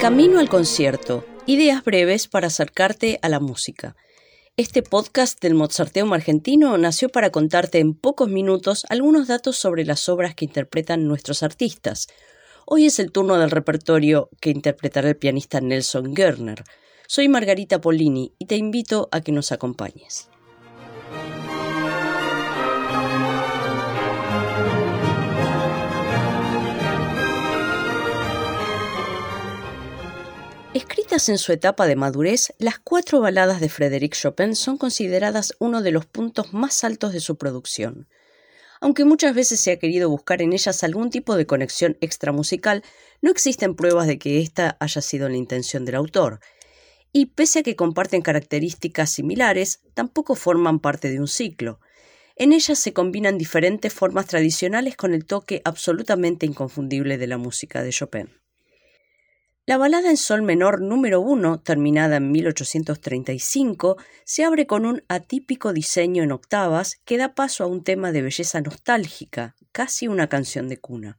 Camino al concierto, ideas breves para acercarte a la música. Este podcast del Mozarteum argentino nació para contarte en pocos minutos algunos datos sobre las obras que interpretan nuestros artistas. Hoy es el turno del repertorio que interpretará el pianista Nelson Gerner. Soy Margarita Polini y te invito a que nos acompañes. Escritas en su etapa de madurez, las cuatro baladas de Frédéric Chopin son consideradas uno de los puntos más altos de su producción. Aunque muchas veces se ha querido buscar en ellas algún tipo de conexión extramusical, no existen pruebas de que esta haya sido la intención del autor. Y pese a que comparten características similares, tampoco forman parte de un ciclo. En ellas se combinan diferentes formas tradicionales con el toque absolutamente inconfundible de la música de Chopin. La balada en sol menor número 1, terminada en 1835, se abre con un atípico diseño en octavas que da paso a un tema de belleza nostálgica, casi una canción de cuna.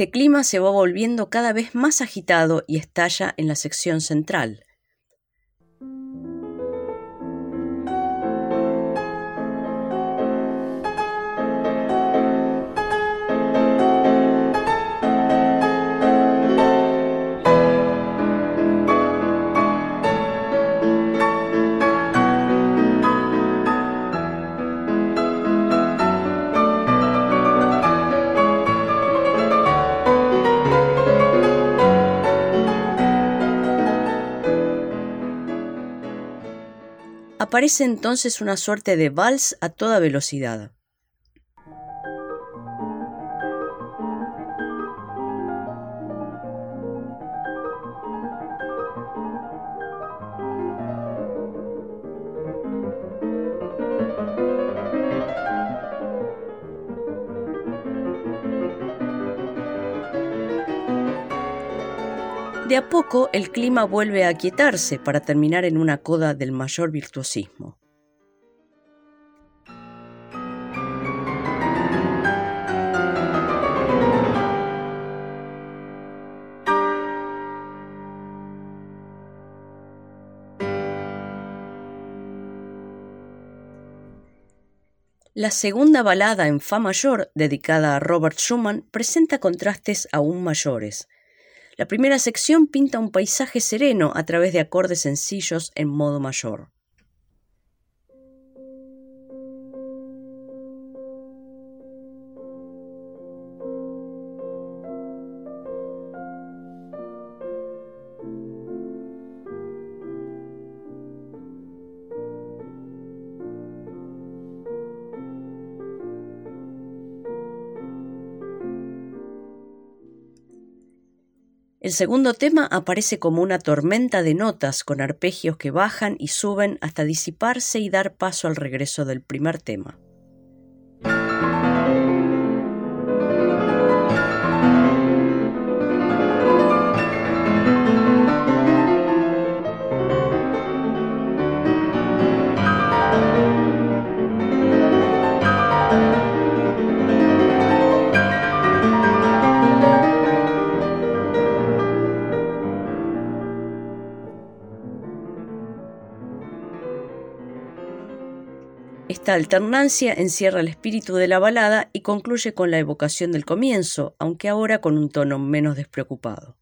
Este clima se va volviendo cada vez más agitado y estalla en la sección central. Aparece entonces una suerte de vals a toda velocidad. De a poco el clima vuelve a aquietarse para terminar en una coda del mayor virtuosismo. La segunda balada en Fa mayor, dedicada a Robert Schumann, presenta contrastes aún mayores. La primera sección pinta un paisaje sereno a través de acordes sencillos en modo mayor. El segundo tema aparece como una tormenta de notas con arpegios que bajan y suben hasta disiparse y dar paso al regreso del primer tema. Esta alternancia encierra el espíritu de la balada y concluye con la evocación del comienzo, aunque ahora con un tono menos despreocupado.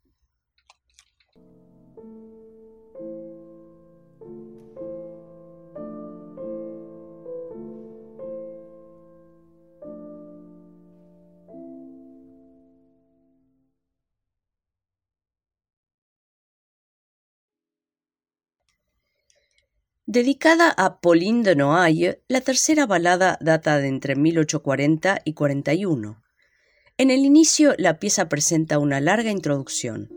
Dedicada a Pauline de Noailles, la tercera balada data de entre 1840 y 41. En el inicio, la pieza presenta una larga introducción.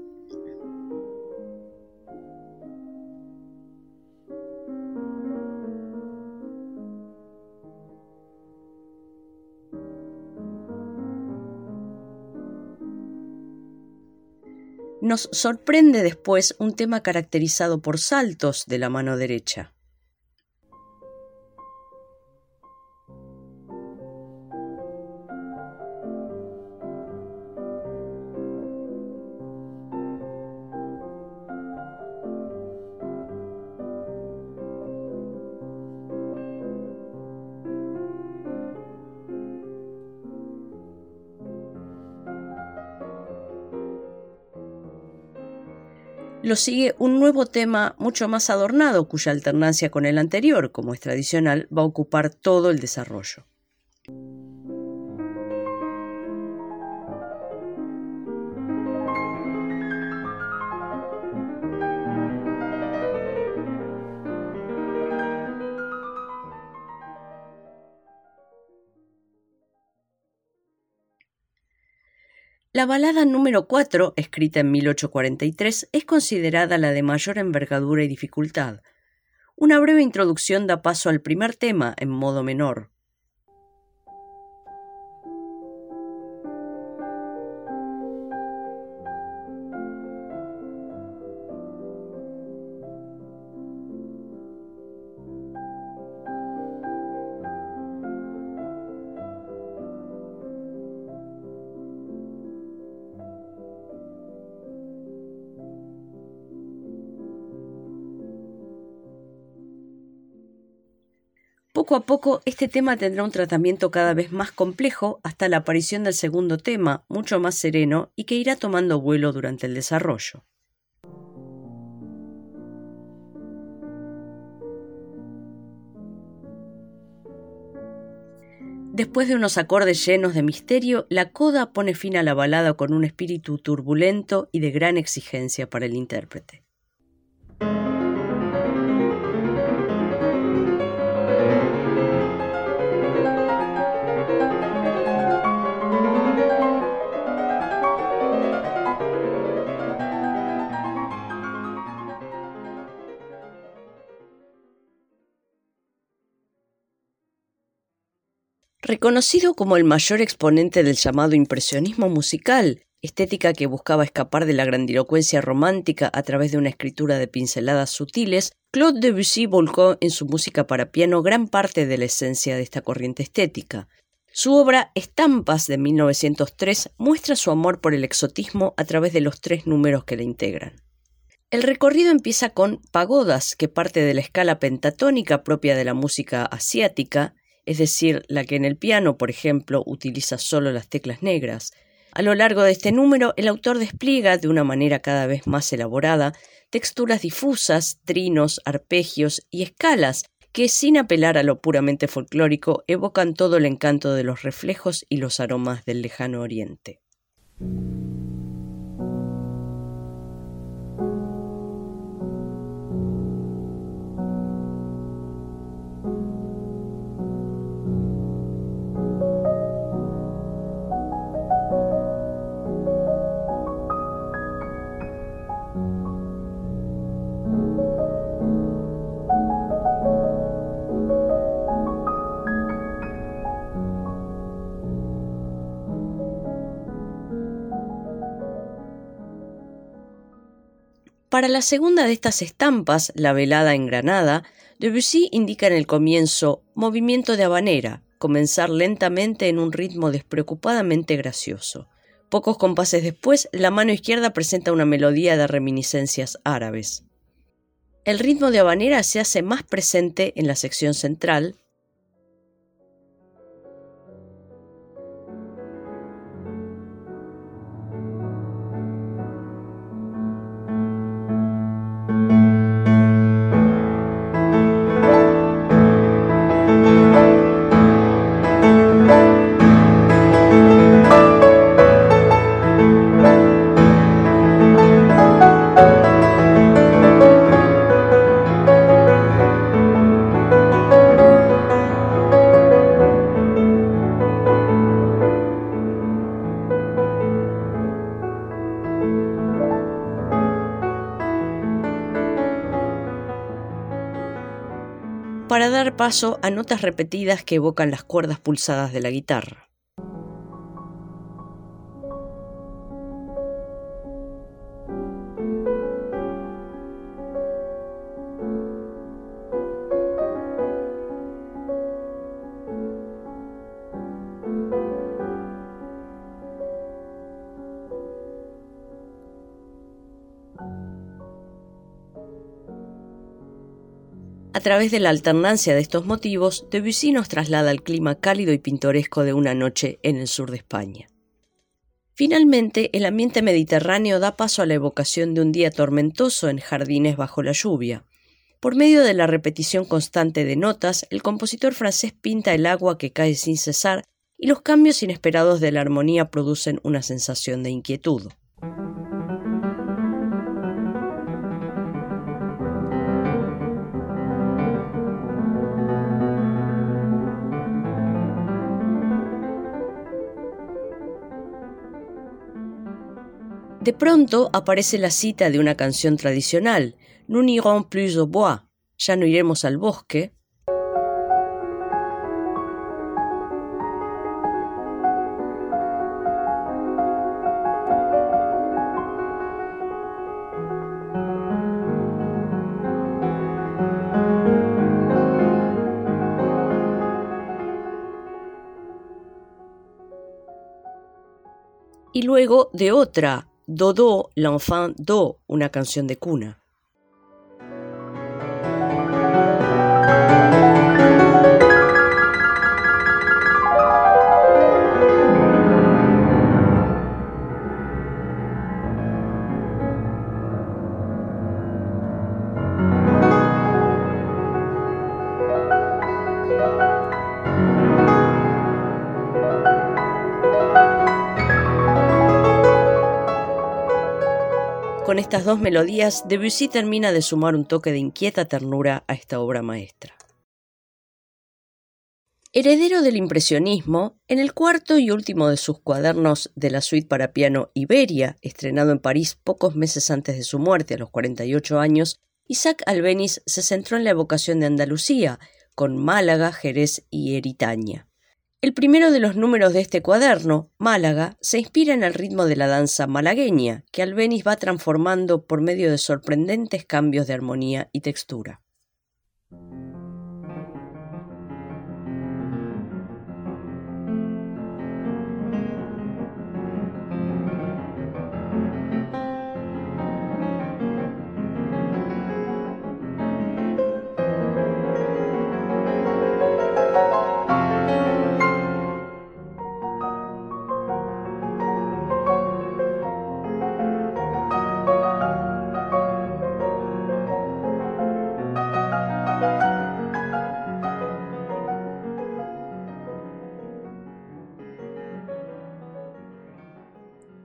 Nos sorprende después un tema caracterizado por saltos de la mano derecha. Lo sigue un nuevo tema mucho más adornado, cuya alternancia con el anterior, como es tradicional, va a ocupar todo el desarrollo. La balada número 4, escrita en 1843, es considerada la de mayor envergadura y dificultad. Una breve introducción da paso al primer tema en modo menor, Poco a poco este tema tendrá un tratamiento cada vez más complejo hasta la aparición del segundo tema, mucho más sereno y que irá tomando vuelo durante el desarrollo. Después de unos acordes llenos de misterio, la coda pone fin a la balada con un espíritu turbulento y de gran exigencia para el intérprete. Reconocido como el mayor exponente del llamado impresionismo musical, estética que buscaba escapar de la grandilocuencia romántica a través de una escritura de pinceladas sutiles, Claude Debussy volcó en su música para piano gran parte de la esencia de esta corriente estética. Su obra Estampas de 1903 muestra su amor por el exotismo a través de los tres números que la integran. El recorrido empieza con pagodas, que parte de la escala pentatónica propia de la música asiática, es decir, la que en el piano, por ejemplo, utiliza solo las teclas negras. A lo largo de este número, el autor despliega, de una manera cada vez más elaborada, texturas difusas, trinos, arpegios y escalas que, sin apelar a lo puramente folclórico, evocan todo el encanto de los reflejos y los aromas del lejano oriente. Para la segunda de estas estampas, la velada en Granada, Debussy indica en el comienzo movimiento de habanera, comenzar lentamente en un ritmo despreocupadamente gracioso. Pocos compases después, la mano izquierda presenta una melodía de reminiscencias árabes. El ritmo de habanera se hace más presente en la sección central, paso a notas repetidas que evocan las cuerdas pulsadas de la guitarra. Través de la alternancia de estos motivos, Debussy nos traslada al clima cálido y pintoresco de una noche en el sur de España. Finalmente, el ambiente mediterráneo da paso a la evocación de un día tormentoso en jardines bajo la lluvia. Por medio de la repetición constante de notas, el compositor francés pinta el agua que cae sin cesar y los cambios inesperados de la armonía producen una sensación de inquietud. De pronto aparece la cita de una canción tradicional, Nous n'irons plus au bois, ya no iremos al bosque, y luego de otra, Dodo, l'enfant Do, una canción de cuna. Estas dos melodías, Debussy termina de sumar un toque de inquieta ternura a esta obra maestra. Heredero del impresionismo, en el cuarto y último de sus cuadernos de la suite para piano Iberia, estrenado en París pocos meses antes de su muerte a los 48 años, Isaac Albeniz se centró en la evocación de Andalucía, con Málaga, Jerez y Eritaña. El primero de los números de este cuaderno, Málaga, se inspira en el ritmo de la danza malagueña, que Albeniz va transformando por medio de sorprendentes cambios de armonía y textura.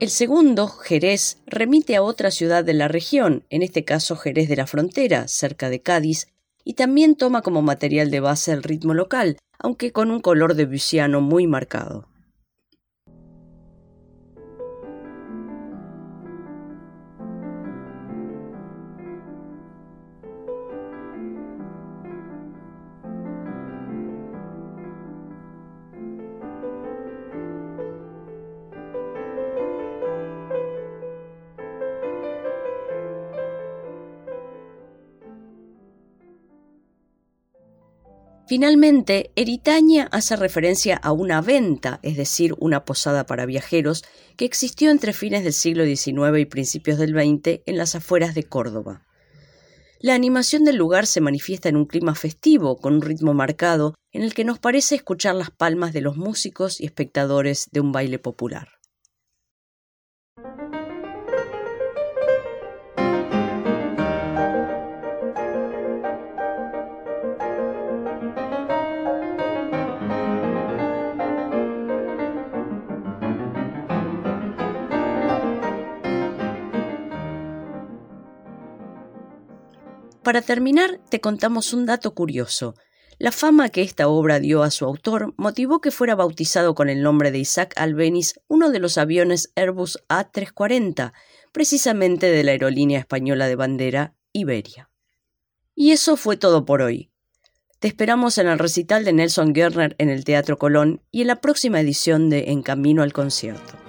El segundo, Jerez, remite a otra ciudad de la región, en este caso Jerez de la Frontera, cerca de Cádiz, y también toma como material de base el ritmo local, aunque con un color de buciano muy marcado. Finalmente, Eritaña hace referencia a una venta, es decir, una posada para viajeros, que existió entre fines del siglo XIX y principios del XX en las afueras de Córdoba. La animación del lugar se manifiesta en un clima festivo, con un ritmo marcado, en el que nos parece escuchar las palmas de los músicos y espectadores de un baile popular. Para terminar, te contamos un dato curioso. La fama que esta obra dio a su autor motivó que fuera bautizado con el nombre de Isaac Albeniz uno de los aviones Airbus A340, precisamente de la aerolínea española de bandera Iberia. Y eso fue todo por hoy. Te esperamos en el recital de Nelson Gerner en el Teatro Colón y en la próxima edición de En Camino al Concierto.